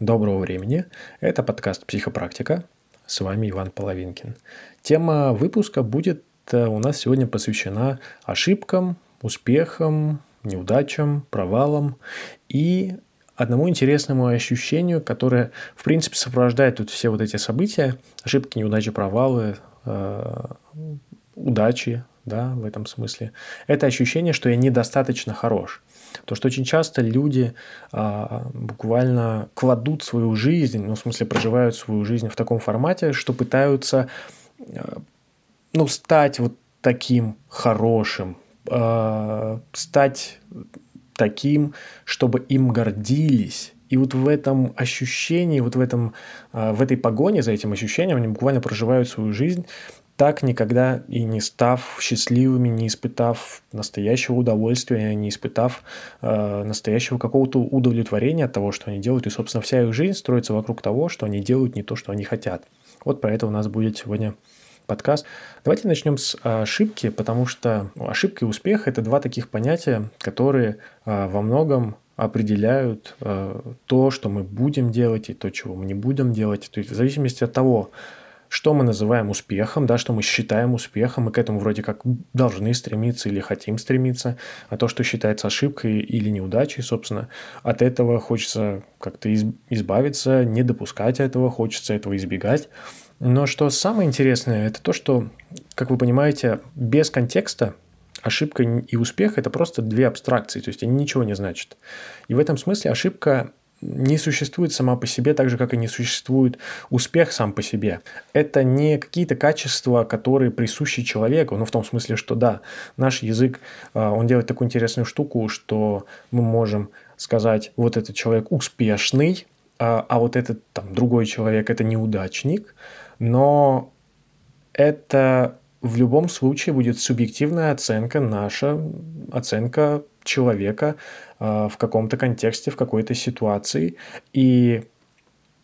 Доброго времени. Это подкаст «Психопрактика». С вами Иван Половинкин. Тема выпуска будет э, у нас сегодня посвящена ошибкам, успехам, неудачам, провалам и одному интересному ощущению, которое, в принципе, сопровождает тут все вот эти события, ошибки, неудачи, провалы, э, удачи, да, в этом смысле. Это ощущение, что я недостаточно хорош. То, что очень часто люди а, буквально кладут свою жизнь, ну, в смысле, проживают свою жизнь в таком формате, что пытаются, а, ну, стать вот таким хорошим, а, стать таким, чтобы им гордились. И вот в этом ощущении, вот в, этом, а, в этой погоне за этим ощущением они буквально проживают свою жизнь так никогда и не став счастливыми, не испытав настоящего удовольствия, не испытав э, настоящего какого-то удовлетворения от того, что они делают. И, собственно, вся их жизнь строится вокруг того, что они делают не то, что они хотят. Вот про это у нас будет сегодня подкаст. Давайте начнем с ошибки, потому что ошибка и успех – это два таких понятия, которые э, во многом определяют э, то, что мы будем делать и то, чего мы не будем делать. То есть в зависимости от того, что мы называем успехом, да, что мы считаем успехом, мы к этому вроде как должны стремиться или хотим стремиться, а то, что считается ошибкой или неудачей, собственно, от этого хочется как-то избавиться, не допускать этого, хочется этого избегать. Но что самое интересное, это то, что, как вы понимаете, без контекста ошибка и успех – это просто две абстракции, то есть они ничего не значат. И в этом смысле ошибка не существует сама по себе, так же, как и не существует успех сам по себе. Это не какие-то качества, которые присущи человеку, ну, в том смысле, что да, наш язык, а, он делает такую интересную штуку, что мы можем сказать, вот этот человек успешный, а, а вот этот там другой человек – это неудачник, но это в любом случае будет субъективная оценка, наша оценка человека в каком-то контексте, в какой-то ситуации. И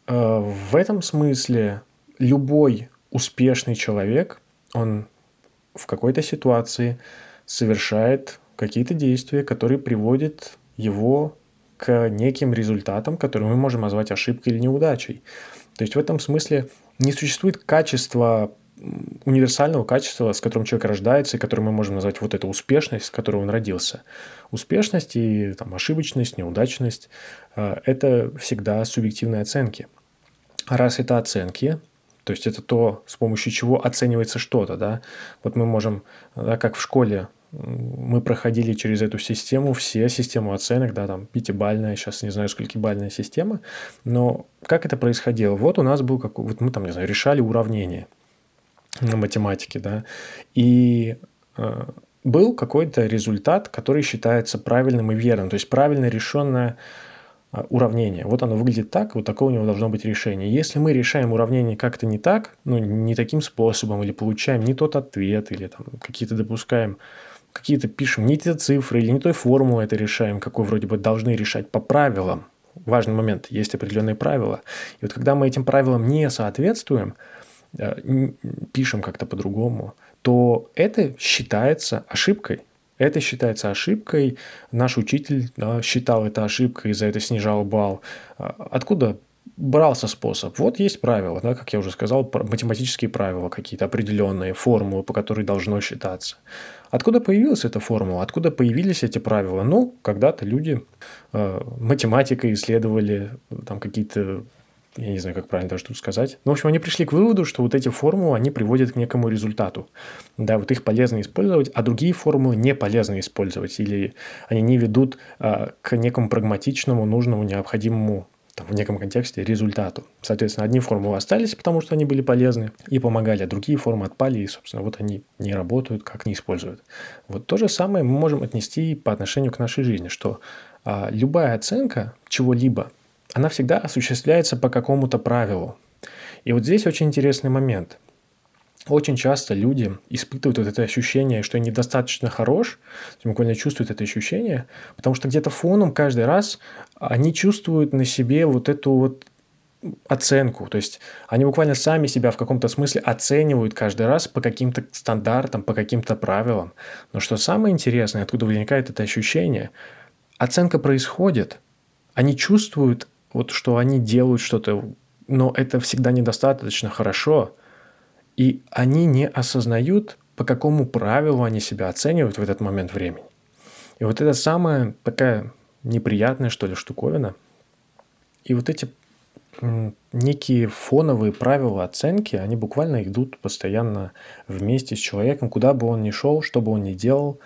э, в этом смысле любой успешный человек, он в какой-то ситуации совершает какие-то действия, которые приводят его к неким результатам, которые мы можем назвать ошибкой или неудачей. То есть в этом смысле не существует качества универсального качества, с которым человек рождается, и которое мы можем назвать вот эта успешность, с которой он родился. Успешность и там, ошибочность, неудачность э, – это всегда субъективные оценки. А раз это оценки, то есть это то, с помощью чего оценивается что-то, да, вот мы можем, да, как в школе, мы проходили через эту систему, все систему оценок, да, там пятибальная, сейчас не знаю, сколько бальная система, но как это происходило? Вот у нас был, как, вот мы там, не знаю, решали уравнение – на математике, да, и э, был какой-то результат, который считается правильным и верным, то есть правильно решенное э, уравнение. Вот оно выглядит так, вот такое у него должно быть решение. Если мы решаем уравнение как-то не так, ну, не таким способом, или получаем не тот ответ, или там какие-то допускаем, какие-то пишем не те цифры, или не той формулы это решаем, какой вроде бы должны решать по правилам, важный момент, есть определенные правила. И вот когда мы этим правилам не соответствуем, пишем как-то по-другому, то это считается ошибкой. Это считается ошибкой. Наш учитель считал это ошибкой, и за это снижал балл. А откуда брался способ? Вот есть правила, да, как я уже сказал, математические правила, какие-то определенные формулы, по которым должно считаться. Откуда появилась эта формула? Откуда появились эти правила? Ну, когда-то люди э, математикой исследовали там какие-то я не знаю, как правильно даже тут сказать. Но, в общем, они пришли к выводу, что вот эти формулы, они приводят к некому результату. Да, вот их полезно использовать, а другие формулы не полезно использовать, или они не ведут а, к некому прагматичному, нужному, необходимому там, в неком контексте результату. Соответственно, одни формулы остались, потому что они были полезны и помогали, а другие формы отпали, и, собственно, вот они не работают, как не используют. Вот то же самое мы можем отнести по отношению к нашей жизни, что а, любая оценка чего-либо – она всегда осуществляется по какому-то правилу. И вот здесь очень интересный момент. Очень часто люди испытывают вот это ощущение, что я недостаточно хорош, буквально чувствуют это ощущение, потому что где-то фоном каждый раз они чувствуют на себе вот эту вот оценку. То есть они буквально сами себя в каком-то смысле оценивают каждый раз по каким-то стандартам, по каким-то правилам. Но что самое интересное, откуда возникает это ощущение, оценка происходит, они чувствуют вот что они делают что-то, но это всегда недостаточно хорошо, и они не осознают, по какому правилу они себя оценивают в этот момент времени. И вот это самая такая неприятная, что ли, штуковина. И вот эти некие фоновые правила оценки, они буквально идут постоянно вместе с человеком, куда бы он ни шел, что бы он ни делал.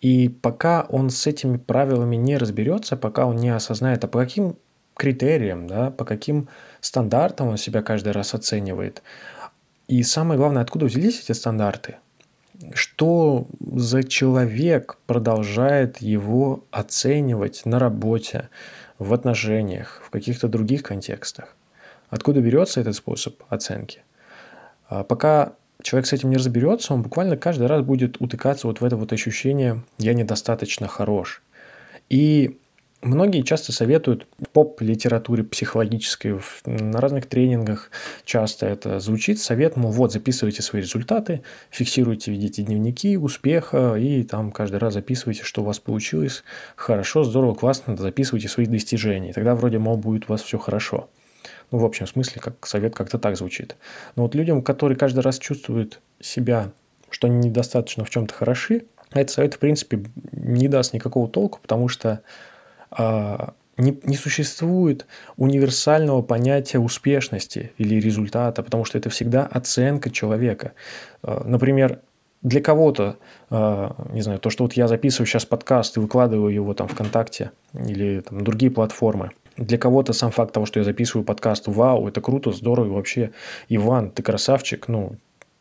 И пока он с этими правилами не разберется, пока он не осознает, а по каким критериям, да, по каким стандартам он себя каждый раз оценивает. И самое главное, откуда взялись эти стандарты? Что за человек продолжает его оценивать на работе, в отношениях, в каких-то других контекстах? Откуда берется этот способ оценки? А пока человек с этим не разберется, он буквально каждый раз будет утыкаться вот в это вот ощущение «я недостаточно хорош». И Многие часто советуют в поп-литературе психологической, на разных тренингах часто это звучит, совет, мол, вот, записывайте свои результаты, фиксируйте, ведите дневники успеха и там каждый раз записывайте, что у вас получилось, хорошо, здорово, классно, записывайте свои достижения, тогда вроде, мол, будет у вас все хорошо. Ну, в общем смысле, как совет как-то так звучит. Но вот людям, которые каждый раз чувствуют себя, что они недостаточно в чем-то хороши, этот совет, в принципе, не даст никакого толку, потому что не, не существует универсального понятия успешности или результата, потому что это всегда оценка человека. А, например, для кого-то, а, не знаю, то, что вот я записываю сейчас подкаст и выкладываю его там ВКонтакте или там другие платформы, для кого-то сам факт того, что я записываю подкаст, вау, это круто, здорово, вообще, Иван, ты красавчик, ну,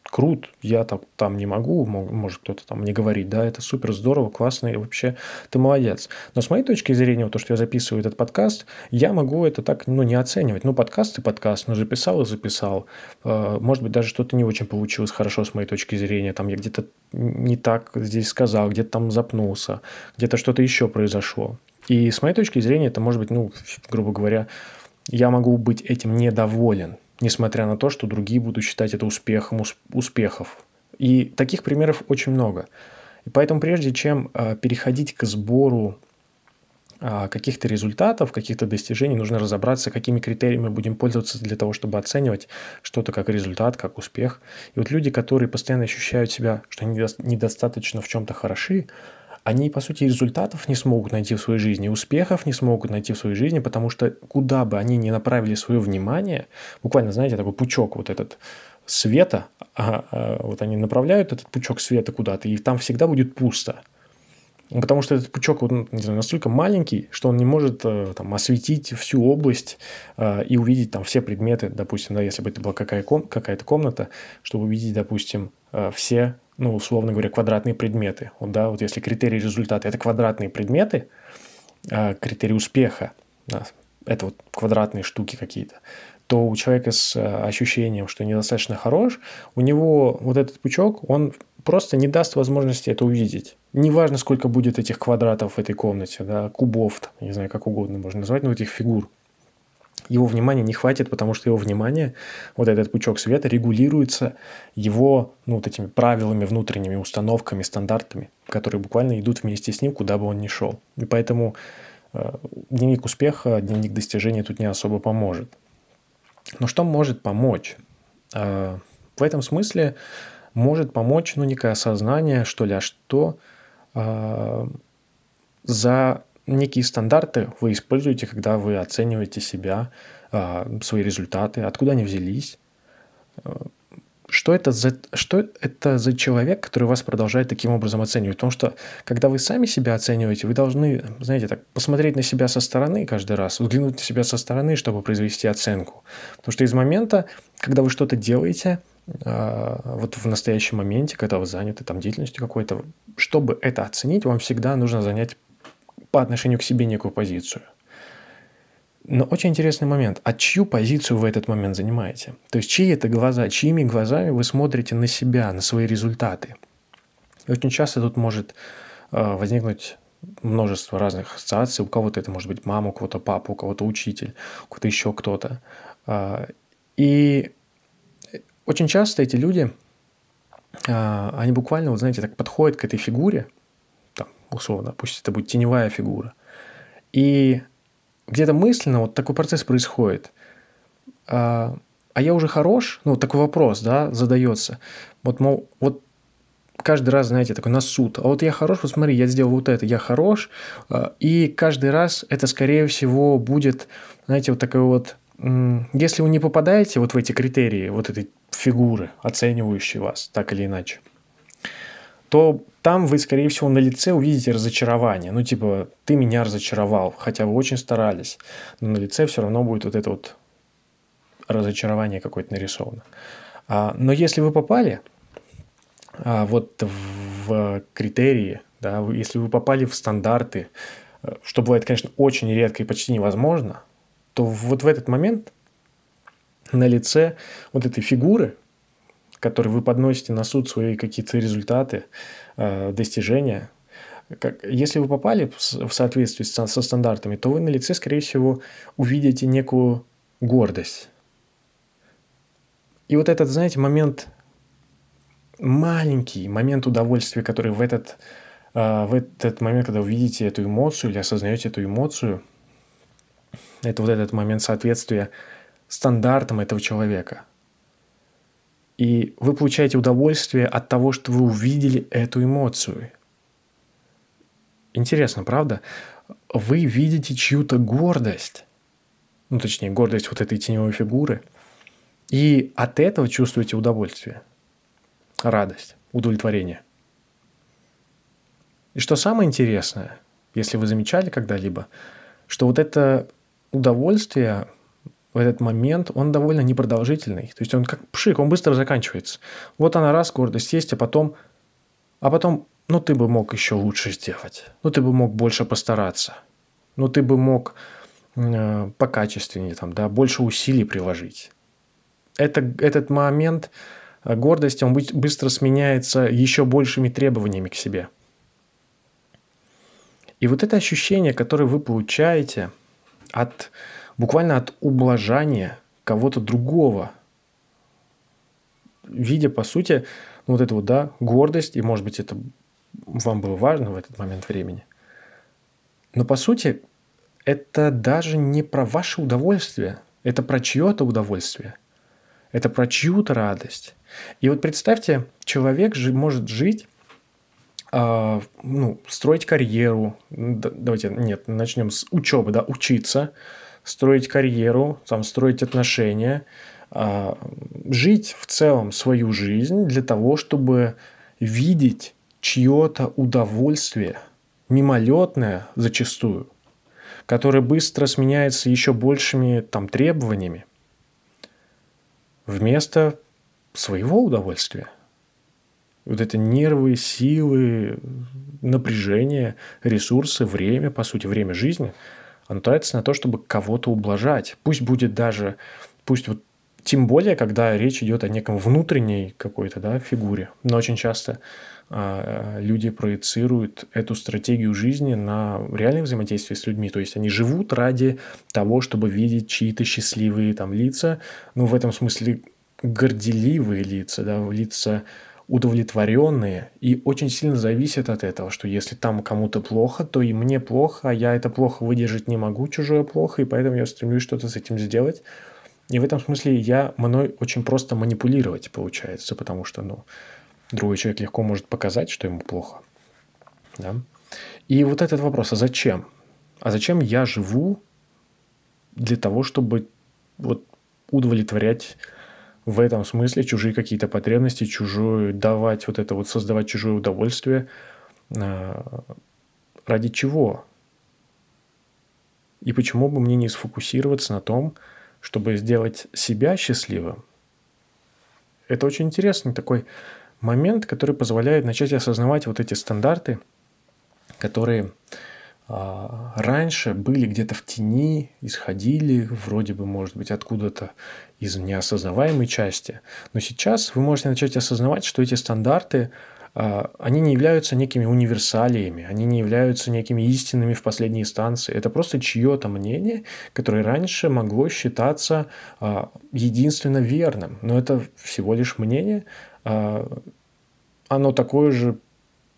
крут, я там, там не могу, может кто-то там мне говорит, да, это супер здорово, классно, и вообще ты молодец. Но с моей точки зрения, вот то, что я записываю этот подкаст, я могу это так, ну, не оценивать. Ну, подкаст и подкаст, ну, записал и записал. А, может быть, даже что-то не очень получилось хорошо с моей точки зрения, там я где-то не так здесь сказал, где-то там запнулся, где-то что-то еще произошло. И с моей точки зрения, это может быть, ну, грубо говоря, я могу быть этим недоволен, несмотря на то, что другие будут считать это успехом успехов. И таких примеров очень много. И поэтому прежде чем э, переходить к сбору э, каких-то результатов, каких-то достижений, нужно разобраться, какими критериями будем пользоваться для того, чтобы оценивать что-то как результат, как успех. И вот люди, которые постоянно ощущают себя, что они недостаточно в чем-то хороши, они, по сути, результатов не смогут найти в своей жизни, успехов не смогут найти в своей жизни, потому что куда бы они ни направили свое внимание, буквально, знаете, такой пучок вот этот света, а, а, вот они направляют этот пучок света куда-то, и там всегда будет пусто. Потому что этот пучок вот, не знаю, настолько маленький, что он не может э, там, осветить всю область э, и увидеть там все предметы, допустим, да, если бы это была какая-то комната, чтобы увидеть, допустим, э, все ну, условно говоря, квадратные предметы. Вот, да, вот если критерий результата – это квадратные предметы, а критерий успеха да, – это вот квадратные штуки какие-то, то у человека с э, ощущением, что недостаточно хорош, у него вот этот пучок, он просто не даст возможности это увидеть. Неважно, сколько будет этих квадратов в этой комнате, да, кубов, там, не знаю, как угодно можно назвать, но этих фигур его внимания не хватит, потому что его внимание, вот этот пучок света, регулируется его ну, вот этими правилами, внутренними установками, стандартами, которые буквально идут вместе с ним, куда бы он ни шел. И поэтому э, дневник успеха, дневник достижения тут не особо поможет. Но что может помочь? Э, в этом смысле может помочь ну, некое осознание, что ли, а что э, за некие стандарты вы используете, когда вы оцениваете себя, а, свои результаты, откуда они взялись. Что это, за, что это за человек, который вас продолжает таким образом оценивать? Потому что, когда вы сами себя оцениваете, вы должны, знаете, так, посмотреть на себя со стороны каждый раз, взглянуть на себя со стороны, чтобы произвести оценку. Потому что из момента, когда вы что-то делаете, а, вот в настоящем моменте, когда вы заняты там деятельностью какой-то, чтобы это оценить, вам всегда нужно занять по отношению к себе некую позицию. Но очень интересный момент. А чью позицию вы этот момент занимаете? То есть, чьи это глаза, чьими глазами вы смотрите на себя, на свои результаты? И очень часто тут может э, возникнуть множество разных ассоциаций. У кого-то это может быть мама, у кого-то папа, у кого-то учитель, у кого-то еще кто-то. Э, и очень часто эти люди, э, они буквально, вот знаете, так подходят к этой фигуре, условно, пусть это будет теневая фигура. И где-то мысленно вот такой процесс происходит. А, а я уже хорош? Ну, такой вопрос, да, задается. Вот, мол, вот каждый раз, знаете, такой на суд. А вот я хорош, вот смотри, я сделал вот это, я хорош. А, и каждый раз это, скорее всего, будет, знаете, вот такой вот... Если вы не попадаете вот в эти критерии, вот этой фигуры, оценивающей вас, так или иначе, то там вы, скорее всего, на лице увидите разочарование. Ну, типа, ты меня разочаровал, хотя вы очень старались. Но на лице все равно будет вот это вот разочарование какое-то нарисовано. А, но если вы попали а, вот в критерии, да, если вы попали в стандарты, что бывает, конечно, очень редко и почти невозможно, то вот в этот момент на лице вот этой фигуры, которой вы подносите на суд свои какие-то результаты, э, достижения, как, если вы попали в соответствии со стандартами, то вы на лице, скорее всего, увидите некую гордость. И вот этот, знаете, момент, маленький момент удовольствия, который в этот, э, в этот момент, когда вы видите эту эмоцию или осознаете эту эмоцию, это вот этот момент соответствия стандартам этого человека. И вы получаете удовольствие от того, что вы увидели эту эмоцию. Интересно, правда? Вы видите чью-то гордость, ну точнее гордость вот этой теневой фигуры, и от этого чувствуете удовольствие, радость, удовлетворение. И что самое интересное, если вы замечали когда-либо, что вот это удовольствие в этот момент, он довольно непродолжительный. То есть он как пшик, он быстро заканчивается. Вот она раз, гордость есть, а потом, а потом, ну ты бы мог еще лучше сделать. Ну ты бы мог больше постараться. Ну ты бы мог э, покачественнее, там, да, больше усилий приложить. Это, этот момент э, гордости, он быстро сменяется еще большими требованиями к себе. И вот это ощущение, которое вы получаете от буквально от ублажания кого-то другого, видя, по сути, ну, вот эту вот, да, гордость, и, может быть, это вам было важно в этот момент времени. Но, по сути, это даже не про ваше удовольствие, это про чье-то удовольствие, это про чью-то радость. И вот представьте, человек же может жить а, ну, строить карьеру, давайте, нет, начнем с учебы, да, учиться, строить карьеру, там, строить отношения, а, жить в целом свою жизнь для того, чтобы видеть чье-то удовольствие, мимолетное зачастую, которое быстро сменяется еще большими там требованиями, вместо своего удовольствия. Вот это нервы, силы, напряжение, ресурсы, время, по сути, время жизни – оно тратится на то, чтобы кого-то ублажать. Пусть будет даже, пусть вот тем более, когда речь идет о неком внутренней какой-то да, фигуре. Но очень часто э, люди проецируют эту стратегию жизни на реальное взаимодействие с людьми. То есть они живут ради того, чтобы видеть чьи-то счастливые там лица. Ну, в этом смысле горделивые лица, да, лица удовлетворенные и очень сильно зависят от этого, что если там кому-то плохо, то и мне плохо, а я это плохо выдержать не могу, чужое плохо, и поэтому я стремлюсь что-то с этим сделать. И в этом смысле я мной очень просто манипулировать получается, потому что, ну, другой человек легко может показать, что ему плохо. Да? И вот этот вопрос, а зачем? А зачем я живу для того, чтобы вот удовлетворять в этом смысле чужие какие-то потребности, чужую давать вот это вот, создавать чужое удовольствие. А, ради чего? И почему бы мне не сфокусироваться на том, чтобы сделать себя счастливым? Это очень интересный такой момент, который позволяет начать осознавать вот эти стандарты, которые раньше были где-то в тени, исходили вроде бы, может быть, откуда-то из неосознаваемой части. Но сейчас вы можете начать осознавать, что эти стандарты, а, они не являются некими универсалиями, они не являются некими истинными в последней инстанции. Это просто чье-то мнение, которое раньше могло считаться а, единственно верным. Но это всего лишь мнение, оно такое же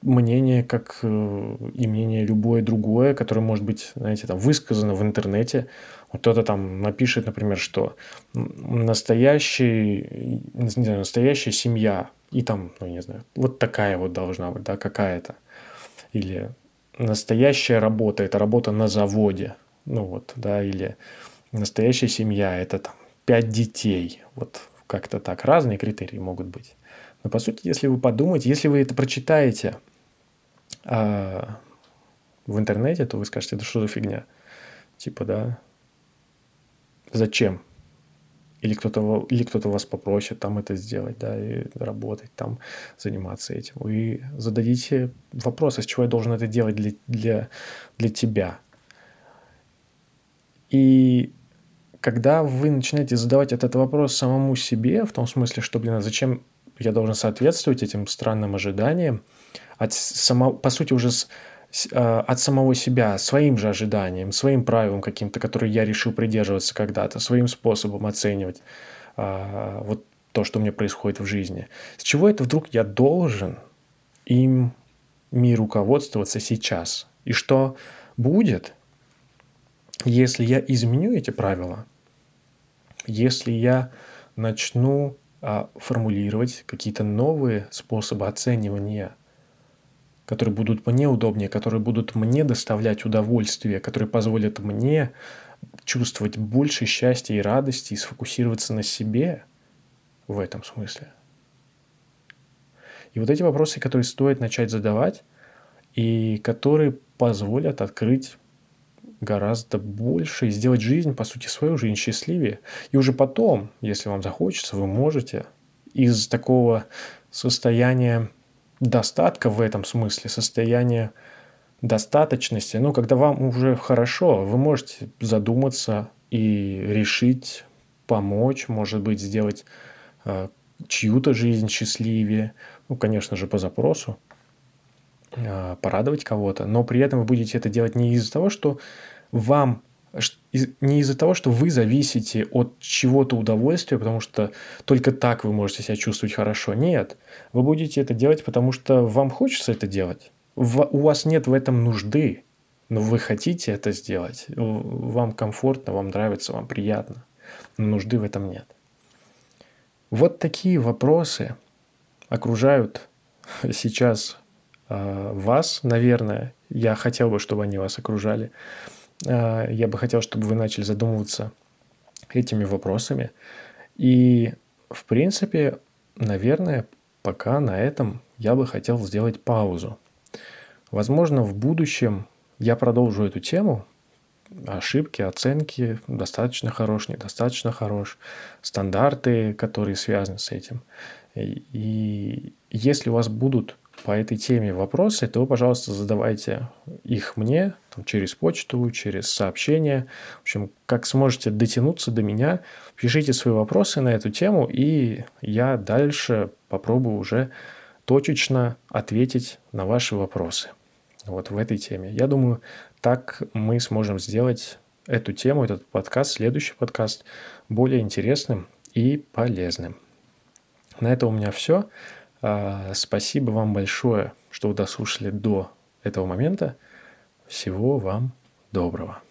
мнение, как э, и мнение любое другое, которое может быть, знаете, там высказано в интернете. Вот кто-то там напишет, например, что настоящий, не знаю, настоящая семья, и там, ну, не знаю, вот такая вот должна быть, да, какая-то. Или настоящая работа – это работа на заводе, ну вот, да, или настоящая семья – это там пять детей, вот как-то так, разные критерии могут быть. Но по сути, если вы подумаете, если вы это прочитаете а, в интернете, то вы скажете, это что за фигня? Типа, да, зачем? Или кто-то, или кто-то вас попросит там это сделать, да, и работать там, заниматься этим. Вы зададите вопрос, с чего я должен это делать для, для, для тебя? И когда вы начинаете задавать этот вопрос самому себе, в том смысле, что, блин, а зачем я должен соответствовать этим странным ожиданиям, от само, по сути, уже с, а, от самого себя, своим же ожиданиям, своим правилам каким-то, которые я решил придерживаться когда-то, своим способом оценивать а, вот то, что у меня происходит в жизни. С чего это вдруг я должен им ми руководствоваться сейчас? И что будет, если я изменю эти правила, если я начну а, формулировать какие-то новые способы оценивания, которые будут мне удобнее, которые будут мне доставлять удовольствие, которые позволят мне чувствовать больше счастья и радости и сфокусироваться на себе в этом смысле. И вот эти вопросы, которые стоит начать задавать, и которые позволят открыть гораздо больше и сделать жизнь, по сути, свою жизнь счастливее. И уже потом, если вам захочется, вы можете из такого состояния достатка в этом смысле, состояния достаточности, ну, когда вам уже хорошо, вы можете задуматься и решить помочь, может быть, сделать э, чью-то жизнь счастливее, ну, конечно же, по запросу, э, порадовать кого-то, но при этом вы будете это делать не из-за того, что вам не из-за того, что вы зависите от чего-то удовольствия, потому что только так вы можете себя чувствовать хорошо. Нет, вы будете это делать, потому что вам хочется это делать. У вас нет в этом нужды, но вы хотите это сделать. Вам комфортно, вам нравится, вам приятно. Но нужды в этом нет. Вот такие вопросы окружают сейчас э, вас, наверное. Я хотел бы, чтобы они вас окружали. А, я бы хотел, чтобы вы начали задумываться этими вопросами. И, в принципе, наверное, пока на этом я бы хотел сделать паузу. Возможно, в будущем я продолжу эту тему. Ошибки, оценки, достаточно хорош, недостаточно хорош, стандарты, которые связаны с этим. И если у вас будут по этой теме вопросы, то пожалуйста, задавайте их мне там, через почту, через сообщение. В общем, как сможете дотянуться до меня, пишите свои вопросы на эту тему, и я дальше попробую уже точечно ответить на ваши вопросы вот в этой теме. Я думаю, так мы сможем сделать эту тему, этот подкаст, следующий подкаст более интересным и полезным. На этом у меня все. А, спасибо вам большое, что вы дослушали до этого момента. Всего вам доброго.